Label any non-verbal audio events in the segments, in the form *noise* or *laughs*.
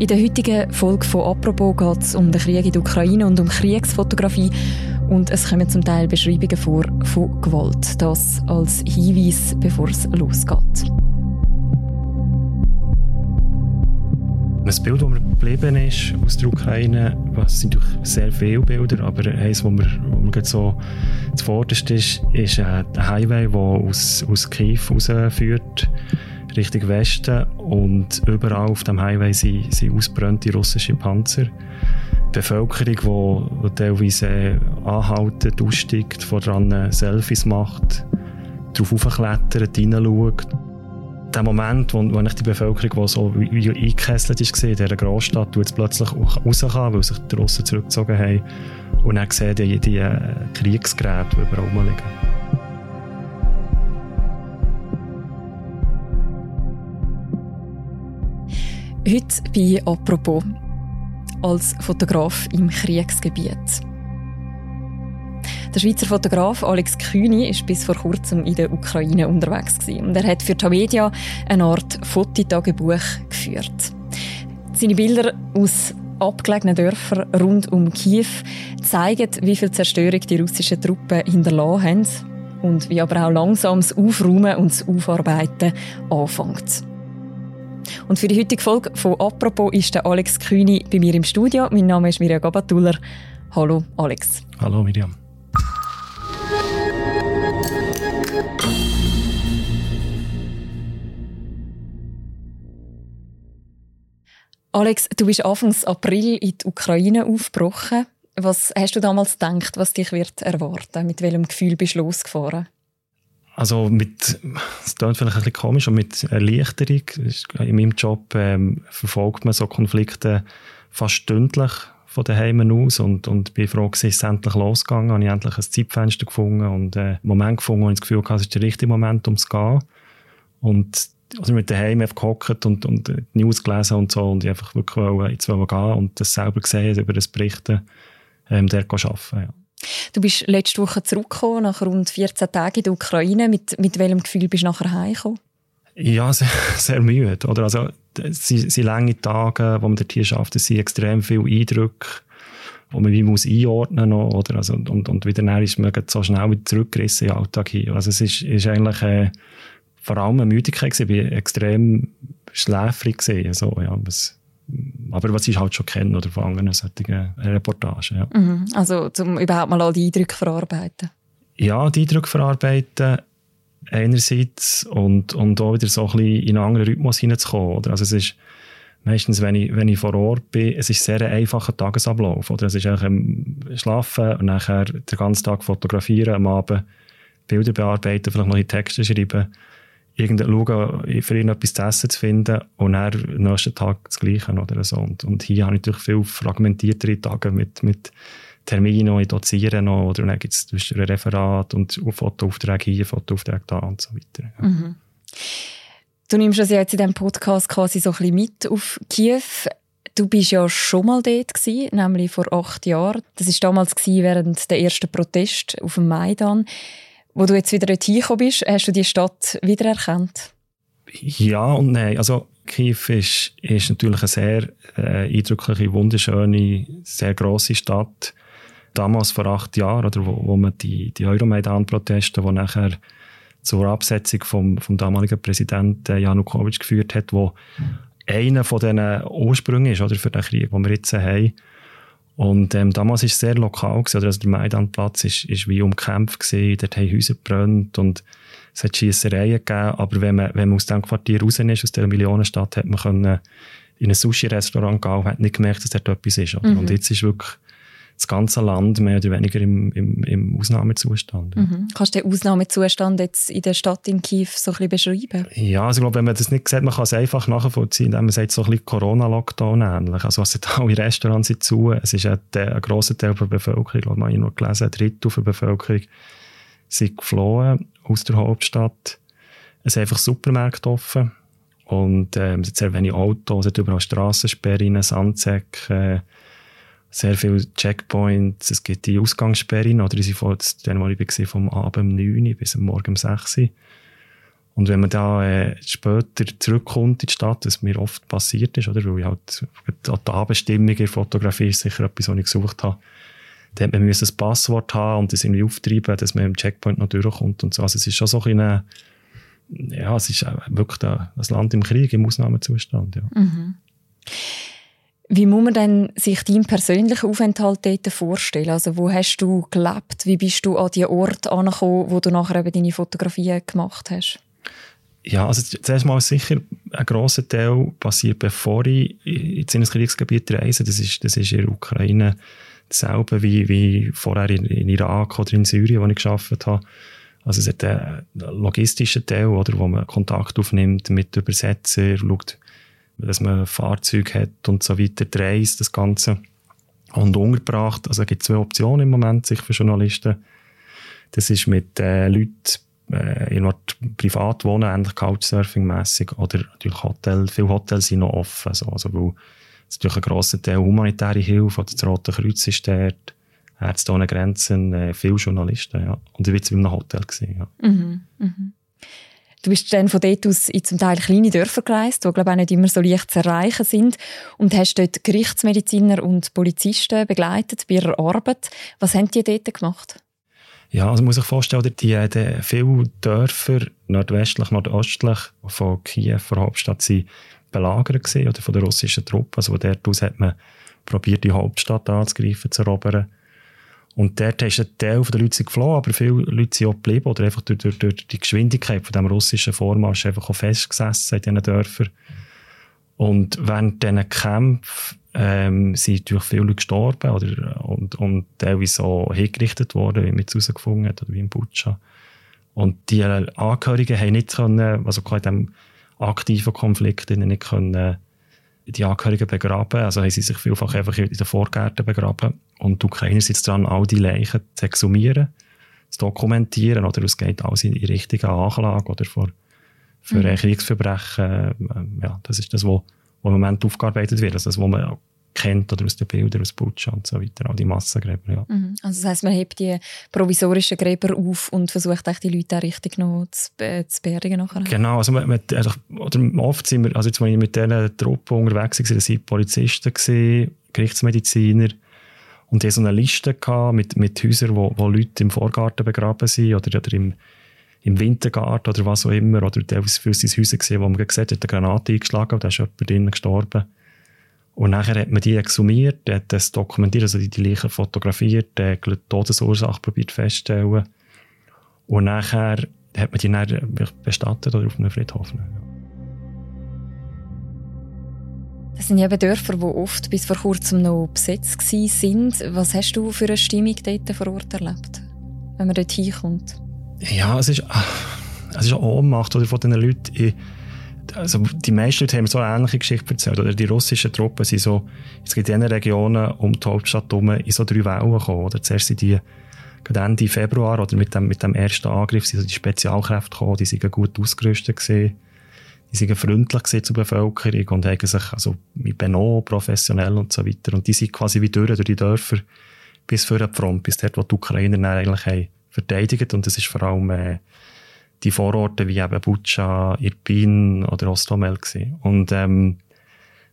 In der heutigen Folge von «Apropos» geht es um den Krieg in der Ukraine und um Kriegsfotografie. Und es kommen zum Teil Beschreibungen vor von Gewalt. Das als Hinweis, bevor es losgeht. Ein Bild, das mir geblieben ist aus der Ukraine, es sind durch sehr viele Bilder, aber eines, das mir, wo mir so zuvorderst ist, ist ein Highway, der aus, aus Kiew rausführt, Richtung Westen. Und überall auf dem Highway sind, sind ausbrannte russische Panzer. Die Bevölkerung, die, teilweise anhaltet, aussteigt, voran Selfies macht, darauf aufklettert, hineinschaut der Moment, wo, wo die Bevölkerung, die so wie eingekesselt war in dieser Großstadt, jetzt plötzlich rauskommen, weil sich die Russen zurückgezogen haben und dann sehen die, die äh, Kriegsgeräte, die überall rumliegen. Heute bei «Apropos» als Fotograf im Kriegsgebiet. Der Schweizer Fotograf Alex Kühni ist bis vor kurzem in der Ukraine unterwegs und er hat für Tamedia eine Art Fototagebuch geführt. Seine Bilder aus abgelegenen Dörfern rund um Kiew zeigen, wie viel Zerstörung die russischen Truppen hinterlassen haben und wie aber auch langsam das Aufräumen und das Aufarbeiten anfängt. Und für die heutige Folge von «Apropos» ist der Alex Kühni bei mir im Studio. Mein Name ist Mirja Gabatuller. Hallo Alex. Hallo Miriam. Alex, du bist Anfang April in die Ukraine aufgebrochen. Was hast du damals gedacht, was dich wird erwarten? Mit welchem Gefühl bist du losgefahren? Also mit, es klingt vielleicht ein bisschen komisch, aber mit Erleichterung. In meinem Job ähm, verfolgt man so Konflikte fast stündlich von daheim aus und, und bin froh, dass es endlich losgegangen habe ich endlich ein Zeitfenster gefunden und äh, einen Moment gefunden, wo ich das Gefühl hatte, es ist der richtige Moment, um es zu gehen. Und also mit daheim einfach gehockt und, und die News gelesen und so und ich einfach wirklich wollte, jetzt wollte gehen und das selber gesehen, über das Berichten, ähm, der arbeiten. Ja. Du bist letzte Woche zurückgekommen, nach rund 14 Tagen in der Ukraine. Mit, mit welchem Gefühl bist du nachher heimgekommen? Ja, *laughs* sehr, sehr müde. Oder? Also, es sind lange Tage, wo man dort hier schafft. Es sind extrem viele Eindrücke, die man wie muss einordnen muss. Oder? Also, und, und wieder dann ist man so schnell wieder zurückgerissen in den Alltag hier. Also es ist, ist eigentlich... Äh, vor allem eine Müdigkeit Ich war extrem schläfrig gewesen, so, ja, aber was ich halt schon kenne oder von anderen solchen Reportagen. Ja. Mhm. Also um überhaupt mal all die Eindrücke verarbeiten? Ja, die Eindrücke verarbeiten einerseits und, und auch wieder so ein bisschen in einen anderen Rhythmus hineinzukommen. Oder? Also es ist meistens, wenn ich, wenn ich vor Ort bin, es ist sehr ein einfacher Tagesablauf. Oder? Es ist eigentlich schlafen und nachher den ganzen Tag fotografieren, am Abend Bilder bearbeiten, vielleicht noch Texte schreiben irgendein schauen, für ihn etwas zu essen zu finden und dann am nächsten Tag das Gleiche oder so. Und, und hier habe ich natürlich viel fragmentiertere Tage mit, mit Terminen, ich doziere noch oder dann gibt es ein Referat und Fotoaufträge hier, Fotoaufträge da und so weiter. Ja. Mhm. Du nimmst uns jetzt in diesem Podcast quasi so ein bisschen mit auf Kiew. Du bist ja schon mal dort gewesen, nämlich vor acht Jahren. Das war damals während der ersten Protest auf dem Maidan. Wo du jetzt wieder dorthin gekommen bist, hast du die Stadt wiedererkannt? Ja und nein. Also Kiew ist, ist natürlich eine sehr äh, eindrückliche, wunderschöne, sehr grosse Stadt. Damals vor acht Jahren, oder wo, wo man die, die Euromaidan-Proteste, die nachher zur Absetzung vom, vom damaligen Präsidenten Janukowitsch geführt hat, wo einer von diesen Ursprüngen ist oder, für den Krieg, den wir jetzt haben. Und ähm, damals war es sehr lokal. Gewesen, oder? Also der Maidanplatz ist, ist wie umkämpft. Gewesen. Dort haben Häuser gebrannt und es hat Schiessereien gegeben. Aber wenn man, wenn man aus diesem Quartier raus ist, aus dieser Millionenstadt, hat man können in ein Sushi-Restaurant gehen und hat nicht gemerkt, dass dort etwas ist. Mhm. Und jetzt ist wirklich das ganze Land mehr oder weniger im, im, im Ausnahmezustand. Mhm. Kannst du den Ausnahmezustand jetzt in der Stadt in Kiew so ein bisschen beschreiben? Ja, also ich glaube, wenn man das nicht sieht, man kann es einfach nachvollziehen, indem man sagt, so ein bisschen Corona-Lockdown ähnlich. Also es sind *laughs* alle Restaurants sind zu, es ist ein, ein grosser Teil der Bevölkerung, ich glaube, man hat noch gelesen, ein Drittel der Bevölkerung sind geflohen aus der Hauptstadt. Es sind einfach Supermärkte offen und ähm, es sind sehr wenige Autos, es sind überall Strassensperren, Sandsäcke, sehr viele Checkpoints. Es gibt die Ausgangssperren, oder von, dann, wo ich war, vom Abend um 9 Uhr bis Morgen um 6 Uhr. Und wenn man da äh, später zurückkommt in die Stadt, was mir oft passiert ist, oder, weil ich halt die Abendstimmung in der Fotografie ist sicher etwas, was ich gesucht habe, dann hat man ein Passwort haben und das irgendwie auftreiben, dass man im Checkpoint noch durchkommt und so. Also es ist schon so ein eine, ja, es ist wirklich ein Land im Krieg, im Ausnahmezustand, ja. Mhm. Wie muss man denn sich deinen persönlichen Aufenthalt dort vorstellen? Also wo hast du gelebt? Wie bist du an die Ort angekommen, wo du nachher eben deine Fotografien gemacht hast? Ja, also zuerst mal sicher ein grosser Teil passiert, bevor ich in ein Kriegsgebiet reise. Das ist, das ist in der Ukraine dasselbe wie, wie vorher in, in Irak oder in Syrien, wo ich gearbeitet habe. Also es hat einen logistischen Teil, oder, wo man Kontakt aufnimmt mit Übersetzer, schaut, dass man ein Fahrzeug hat und so weiter, dreist das Ganze und untergebracht. Also es gibt zwei Optionen im Moment sich für Journalisten. Das ist mit äh, Leuten äh, privat wohnen, ähnlich Couchsurfing-mässig oder natürlich Hotel. Viele Hotels sind noch offen, also, also weil es natürlich ein grosser Teil humanitäre Hilfe oder das Rote Kreuz ist dort. Ärzte ohne Grenzen, äh, viele Journalisten, ja. Und ich war jetzt in einem Hotel. Gewesen, ja. Mhm, mhm. Du bist dann von dort aus in zum Teil kleine Dörfer gereist, die glaube auch nicht immer so leicht zu erreichen sind und hast dort Gerichtsmediziner und Polizisten begleitet bei ihrer Arbeit. Was haben die dort gemacht? Ja, also muss sich vorstellen, die, die viele Dörfer nordwestlich, nordöstlich von Kiew, der Hauptstadt, sind belagert gewesen, oder von der russischen Truppen. Also von dort aus hat man probiert, die Hauptstadt anzugreifen, zu erobern. Und dort ist ein Teil der Leute geflohen, aber viele Leute sind auch geblieben oder einfach durch, durch, durch die Geschwindigkeit von dem russischen Vormarsch einfach auch festgesessen in diesen Dörfern. Und während diesen Kämpfen ähm, sind natürlich viele Leute gestorben oder, und, und teilweise auch hingerichtet worden, wie man es herausgefunden hat, oder wie in Butscha. Und die Angehörigen haben nicht können, also in diesem aktiven Konflikt nicht können, die Angehörigen begraben. Also haben sie sich vielfach einfach in den Vorgärten begraben. Und die Ukrainer sind jetzt dran, all die Leichen zu exhumieren, zu dokumentieren. Oder es geht alles in die richtige Anklage oder für, für mhm. Kriegsverbrechen. Ähm, ja, das ist das, was im Moment aufgearbeitet wird. Also das, was man kennt oder aus den Bildern aus Butcher und so weiter, all die Massengräber. Ja. Mhm. Also das heisst, man hebt die provisorischen Gräber auf und versucht die Leute auch richtig noch zu, äh, zu beerdigen nachher. Genau, also, man, man, also oft sind wir, also jetzt, als ich mit diesen Truppen unterwegs war, das waren Polizisten, gewesen, Gerichtsmediziner und die so eine Liste mit, mit Häusern, wo, wo Leute im Vorgarten begraben sind oder, oder im, im Wintergarten oder was auch immer, oder teilweise für sein Häuser gesehen, wo man gesehen hat, hat eine Granate eingeschlagen und da ist jemand drinnen gestorben. Und nachher hat man die exhumiert, hat das dokumentiert, also die, die Leichen fotografiert, die Todesursache probiert festzustellen. Und nachher hat man die dann bestattet oder auf einem Friedhof. Das sind eben Dörfer, die oft bis vor kurzem noch besetzt sind. Was hast du für eine Stimmung dort vor Ort erlebt, wenn man dort hinkommt? Ja, es ist, es ist eine Ohnmacht oder von diesen Leuten also die meisten Leute haben so eine ähnliche Geschichte erzählt. Oder die russischen Truppen sind so, es gibt in diesen Regionen um die Hauptstadt herum in so drei Wellen gekommen. Oder zuerst sind die gerade Ende Februar oder mit dem, mit dem ersten Angriff sind so die Spezialkräfte gekommen, die sind gut ausgerüstet gewesen. Die sind freundlich zur Bevölkerung und haben sich also mit Beno professionell und so weiter. Und die sind quasi wie durch, durch die Dörfer bis vor die Front, bis dort, wo die Ukrainer eigentlich haben verteidigt. Und das ist vor allem, äh, die Vororte wie eben Butscha, Irpin oder Ostomel gewesen. Und, ähm,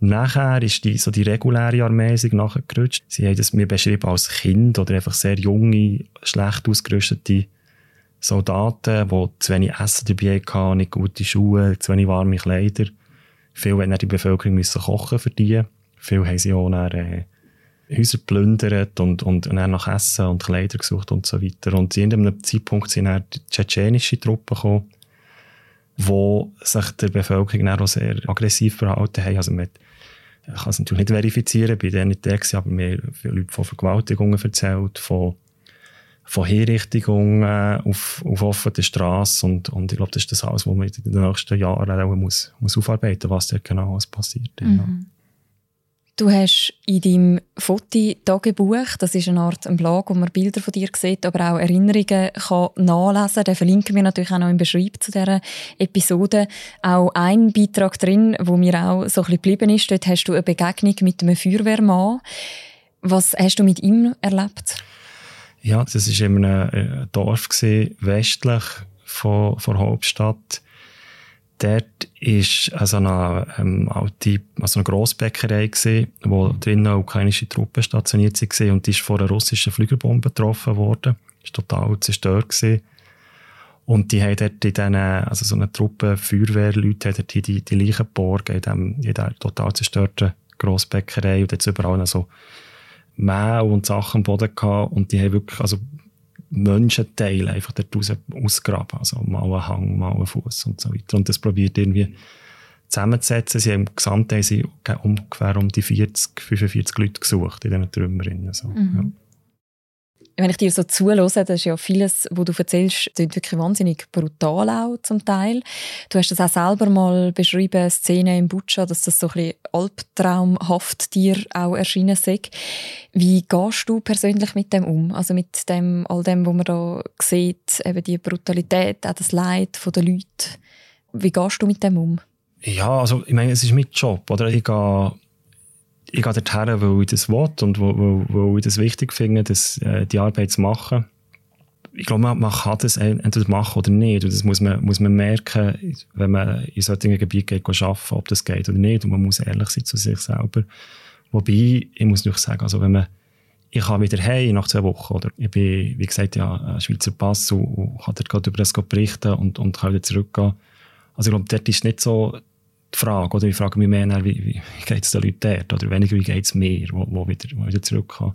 nachher ist die, so die reguläre Armee sich nachgerutscht. Sie haben das mir beschrieben als Kind oder einfach sehr junge, schlecht ausgerüstete Soldaten, die zu wenig Essen dabei hatten, nicht gute Schuhe, zu wenig warme Kleider. Viele haben die Bevölkerung müssen kochen für die. Viele haben sie auch dann, äh, Häuser geplündert und, und, und dann nach Essen und Kleider gesucht und so weiter. Und in einem Zeitpunkt sind dann die tschetschenische Truppen gekommen, die sich der Bevölkerung auch sehr aggressiv verhalten haben. Also mit, ich kann es natürlich nicht verifizieren, bei denen nicht der aber mir viele Leute von Vergewaltigungen erzählt, von, von Hinrichtungen auf, auf offener Straße und, und ich glaube, das ist das alles, was man in den nächsten Jahren auch muss, muss aufarbeiten muss, was da genau alles passiert. Mhm. Ja. Du hast in deinem Fototagebuch, das ist eine Art ein Blog, wo man Bilder von dir sieht, aber auch Erinnerungen kann nachlesen kann. Den verlinken wir natürlich auch noch im Beschreib zu dieser Episode. Auch ein Beitrag drin, wo mir auch so ein bisschen geblieben ist. Dort hast du eine Begegnung mit einem Feuerwehrmann. Was hast du mit ihm erlebt? Ja, das war in einem äh, Dorf, gewesen, westlich von der Hauptstadt. Dort war so eine, ähm, alte, also eine Grossbäckerei, gewesen, wo drinnen ukrainische Truppen stationiert waren und die ist von einer russischen Flügelbombe getroffen worden. War total zerstört. Gewesen. Und die haben dort in diesen, also so eine Truppe Feuerwehrleute, haben dort die, die Leichen geborgen in, dem, in dieser total zerstörten Grossbäckerei und jetzt überall noch so Mehl und Sachen am Boden gehabt und die haben wirklich, also Menschenteile einfach dort raus ausgraben. Also mal einen Hang, mal einen Fuß und so weiter. Und das probiert irgendwie zusammenzusetzen. Sie haben gesamt haben sie ungefähr um die 40, 45 Leute gesucht in diesen Trümmern. So, mhm. ja wenn ich dir so zuhöre, das ist ja vieles, was du erzählst, klingt wirklich wahnsinnig brutal auch zum Teil. Du hast das auch selber mal beschrieben, Szene im Butscha, dass das so ein bisschen albtraumhaft dir auch erschienen ist. Wie gehst du persönlich mit dem um? Also mit dem, all dem, was man da sieht, eben die Brutalität, auch das Leid der Leute. Wie gehst du mit dem um? Ja, also ich meine, es ist mein Job, oder? Ich gehe ich gehe dorthin, weil ich das will und weil, weil ich das wichtig finde, das, äh, die Arbeit zu machen. Ich glaube, man, man kann das entweder machen oder nicht. Und das muss man, muss man merken, wenn man in solchen Gebieten geht, arbeiten, ob das geht oder nicht. Und man muss ehrlich sein zu sich selber. Wobei, ich muss natürlich sagen, also wenn man, ich kann wieder heim nach zwei Wochen, oder ich bin, wie gesagt, ja, Schweizer Pass und, und kann dort gerade über das berichten und, und kann wieder zurückgehen. Also ich glaube, dort ist nicht so die Frage. Oder ich frage mich mehr, wie, wie, geht es den Leuten dort? Oder weniger, wie geht es mir, wo, wo, wieder, wo wieder zurückkommen.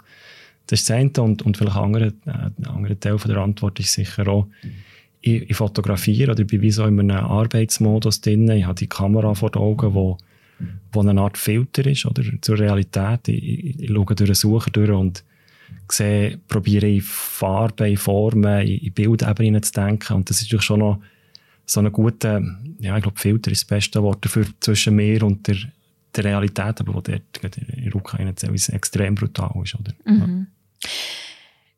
Das ist das eine. Und, und vielleicht ein anderer, äh, anderer Teil von der Antwort ist sicher auch, ich, ich fotografiere oder ich bin wie so in einem Arbeitsmodus drin. Ich habe die Kamera vor den Augen, wo, wo eine Art Filter ist oder, zur Realität. Ich, ich, ich schaue durch den Sucher durch und sehe, probiere in Farben, Formen, in, in Bildebenen zu denken. Und das ist natürlich schon noch so einen guten, ja, ich glaube, Filter ist das beste Wort dafür zwischen mir und der, der Realität, aber wo dort in der Ukraine extrem brutal ist. Oder? Mhm. Ja.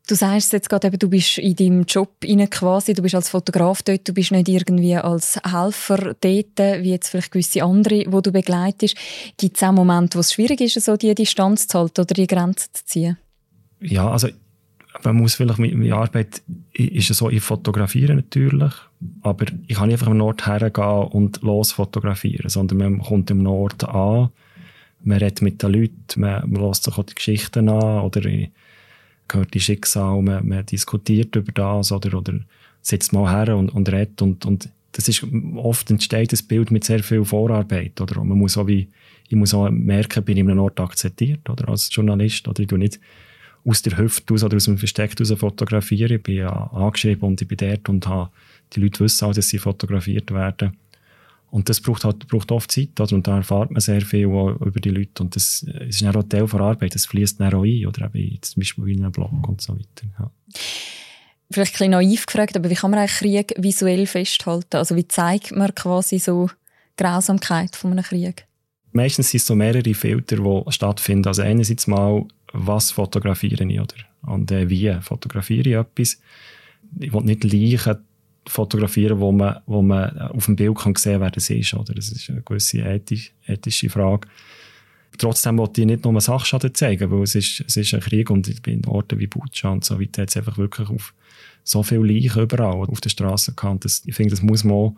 Du sagst jetzt gerade, eben, du bist in deinem Job rein quasi, du bist als Fotograf dort, du bist nicht irgendwie als Helfer dort, wie jetzt vielleicht gewisse andere, wo du begleitest. Gibt es auch Momente, wo es schwierig ist, so die Distanz zu halten oder die Grenzen zu ziehen? Ja, also man muss vielleicht, meine Arbeit ist so, ich fotografiere natürlich, aber ich kann nicht einfach am Ort hergehen und los fotografieren, sondern man kommt am Ort an, man redet mit den Leuten, man, lässt sich auch die Geschichten an oder hört die Schicksale, man, man diskutiert über das oder, oder sitzt mal her und, und redet und, und das ist, oft entsteht das Bild mit sehr viel Vorarbeit, oder? Und man muss auch wie, ich muss auch merken, bin ich an einem Ort akzeptiert, oder? Als Journalist, oder? Ich tu nicht aus der Hüfte aus oder aus dem Versteck aus fotografieren. Ich bin ja angeschrieben und ich bin dort und habe, die Leute wissen auch, dass sie fotografiert werden. Und das braucht, halt, braucht oft Zeit, oder? und da erfahrt man sehr viel über die Leute. Und das, das ist auch Teil der Arbeit, das fließt dann auch ein, oder eben zum Beispiel in einem Blog und so weiter. Ja. Vielleicht ein bisschen naiv gefragt, aber wie kann man eigentlich Krieg visuell festhalten? Also wie zeigt man quasi so Grausamkeit von einem Krieg? Meistens sind es so mehrere Filter, die stattfinden. Also einerseits mal was fotografiere ich oder und äh, wie fotografiere ich etwas. Ich will nicht Leichen fotografieren, wo man, wo man auf dem Bild kann sehen kann, wer das ist. Oder? Das ist eine gewisse ethisch, ethische Frage. Trotzdem wollte ich nicht nur Sachschaden zeigen, weil es ist, es ist ein Krieg und in Orten wie Butscha und so weiter jetzt einfach wirklich auf so viele Leichen überall auf der Straße gehabt. Ich finde, das muss man,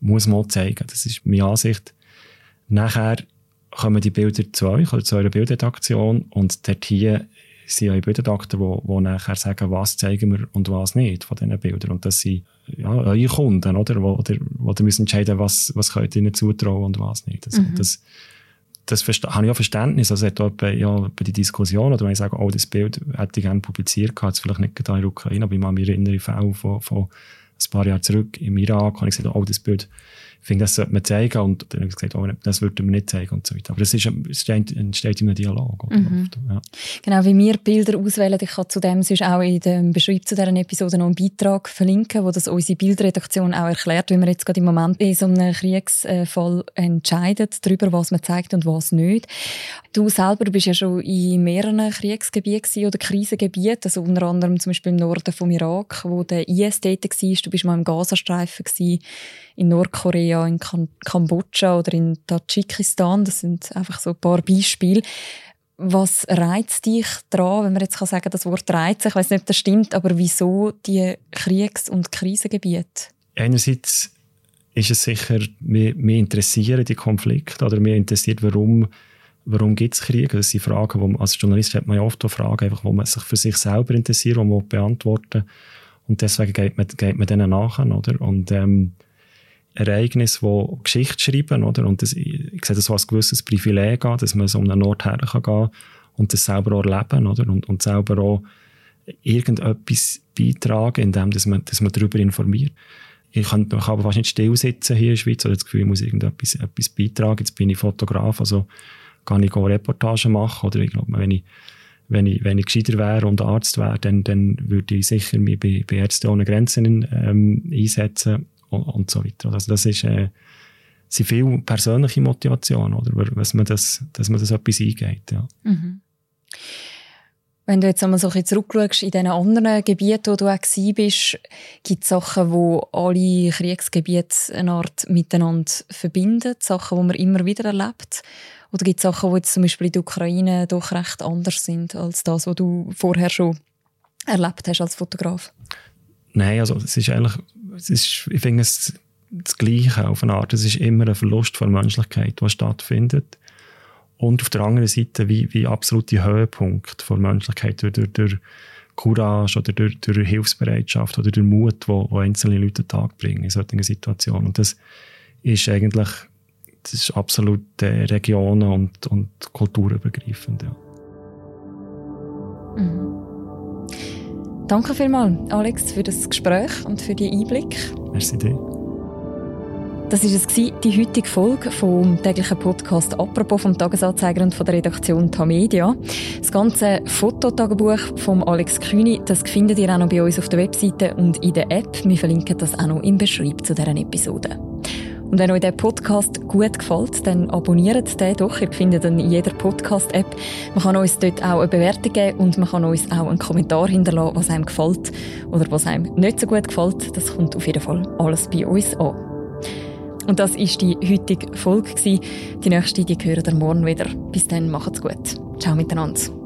muss man zeigen. Das ist meine Ansicht. Nachher kommen die Bilder zu euch oder zu eurer Bildredaktion und dort hier sind ja Bildredakteure, die, die nachher sagen, was zeigen wir und was nicht von diesen Bildern. Und das sind ja, eure Kunden, oder? Wo, oder, wo ihr müsst entscheiden, was, was könnt ihr ihnen zutrauen und was nicht. Das, mhm. das, das, habe ich auch Verständnis. Also, hat bei, ja, bei die Diskussion, oder wenn ich sage, oh, das Bild hätte ich gerne publiziert, hat es vielleicht nicht getan in der Ukraine, aber ich mache mich erinnere Fälle von, von ein paar Jahre zurück im Irak, habe ich gesagt, oh, das Bild ich finde, das sollte man zeigen. Und dann habe ich gesagt, oh, das würde man nicht zeigen und so weiter. Aber es, ist, es entsteht in einem Dialog. Mhm. Ja. Genau, wie wir Bilder auswählen. Ich kann zu dem sonst auch in dem Beschreib zu dieser Episode noch einen Beitrag verlinken, wo das unsere Bildredaktion auch erklärt, wie man jetzt gerade im Moment in so einem Kriegsfall entscheidet, darüber, was man zeigt und was nicht. Du selber bist ja schon in mehreren Kriegsgebieten oder Krisengebieten, also unter anderem zum Beispiel im Norden vom Irak, wo der IS tätig war. Du bist mal im Gazastreifen gewesen, in Nordkorea, in Kam Kambodscha oder in Tadschikistan. Das sind einfach so ein paar Beispiele. Was reizt dich daran, wenn man jetzt kann sagen das Wort reizt, ich weiß nicht, ob das stimmt, aber wieso die Kriegs- und Krisengebiete? Einerseits ist es sicher, mir, mir interessieren die Konflikte oder mir interessiert, warum, warum gibt es Krieg. Das sind Fragen, wo man, als Journalist hat man ja oft Fragen, einfach, wo man sich für sich selber interessiert, die man beantworten Und deswegen geht man, geht man denen nach. Oder? Und ähm, Ereignisse, die Geschichte schreiben, oder? und das, ich sehe das so als gewisses Privileg an, dass man so um einen Ort her kann gehen und das selber auch erleben oder? Und, und selber auch irgendetwas beitragen, indem dass man, dass man darüber informiert. Ich kann, man kann aber fast nicht still sitzen hier in der Schweiz oder das Gefühl, ich muss irgendetwas etwas beitragen. Jetzt bin ich Fotograf, also kann ich Reportagen machen oder ich glaube, wenn ich wenn ich, wenn ich gescheiter wäre und Arzt wäre, dann, dann würde ich sicher mich bei, bei Ärzte ohne Grenzen ähm, einsetzen und, und, so weiter. Also das ist, äh, sind viel persönliche Motivation, oder? Dass man das, dass man das etwas eingeht, ja. Mhm. Wenn du jetzt einmal so ein zurückschaust in diesen anderen Gebieten, wo du auch bist, gibt es Sachen, die alle Kriegsgebiete eine Art miteinander verbinden, Sachen, die man immer wieder erlebt? Oder gibt es Sachen, die jetzt zum Beispiel in der Ukraine doch recht anders sind als das, was du vorher schon erlebt hast als Fotograf? Nein, also es ist eigentlich, es ist, ich finde es das Gleiche auf eine Art. Es ist immer ein Verlust von Menschlichkeit, der stattfindet. Und auf der anderen Seite wie, wie absolute Höhepunkt von Menschlichkeit durch, durch, durch Courage oder durch, durch Hilfsbereitschaft oder durch Mut, wo, wo einzelne Leute den Tag bringen in solchen Situationen. Und das ist eigentlich das ist absolut äh, regionen- und, und kulturübergreifend. Ja. Mhm. Danke vielmals, Alex, für das Gespräch und für die Einblick. Merci dir. Das war es, die heutige Folge vom täglichen Podcast «Apropos» vom Tagesanzeiger und von der Redaktion Tamedia. Das ganze Fototagebuch von Alex Kühni, das findet ihr auch noch bei uns auf der Webseite und in der App. Wir verlinken das auch noch im Beschreib zu dieser Episode. Und wenn euch der Podcast gut gefällt, dann abonniert den doch. Ihr findet ihn in jeder Podcast-App. Man kann uns dort auch eine Bewertung geben und man kann uns auch einen Kommentar hinterlassen, was einem gefällt oder was einem nicht so gut gefällt. Das kommt auf jeden Fall alles bei uns an. Und das ist die heutige Folge. Die nächste, die hören ihr morgen wieder. Bis dann, macht's gut. Ciao miteinander.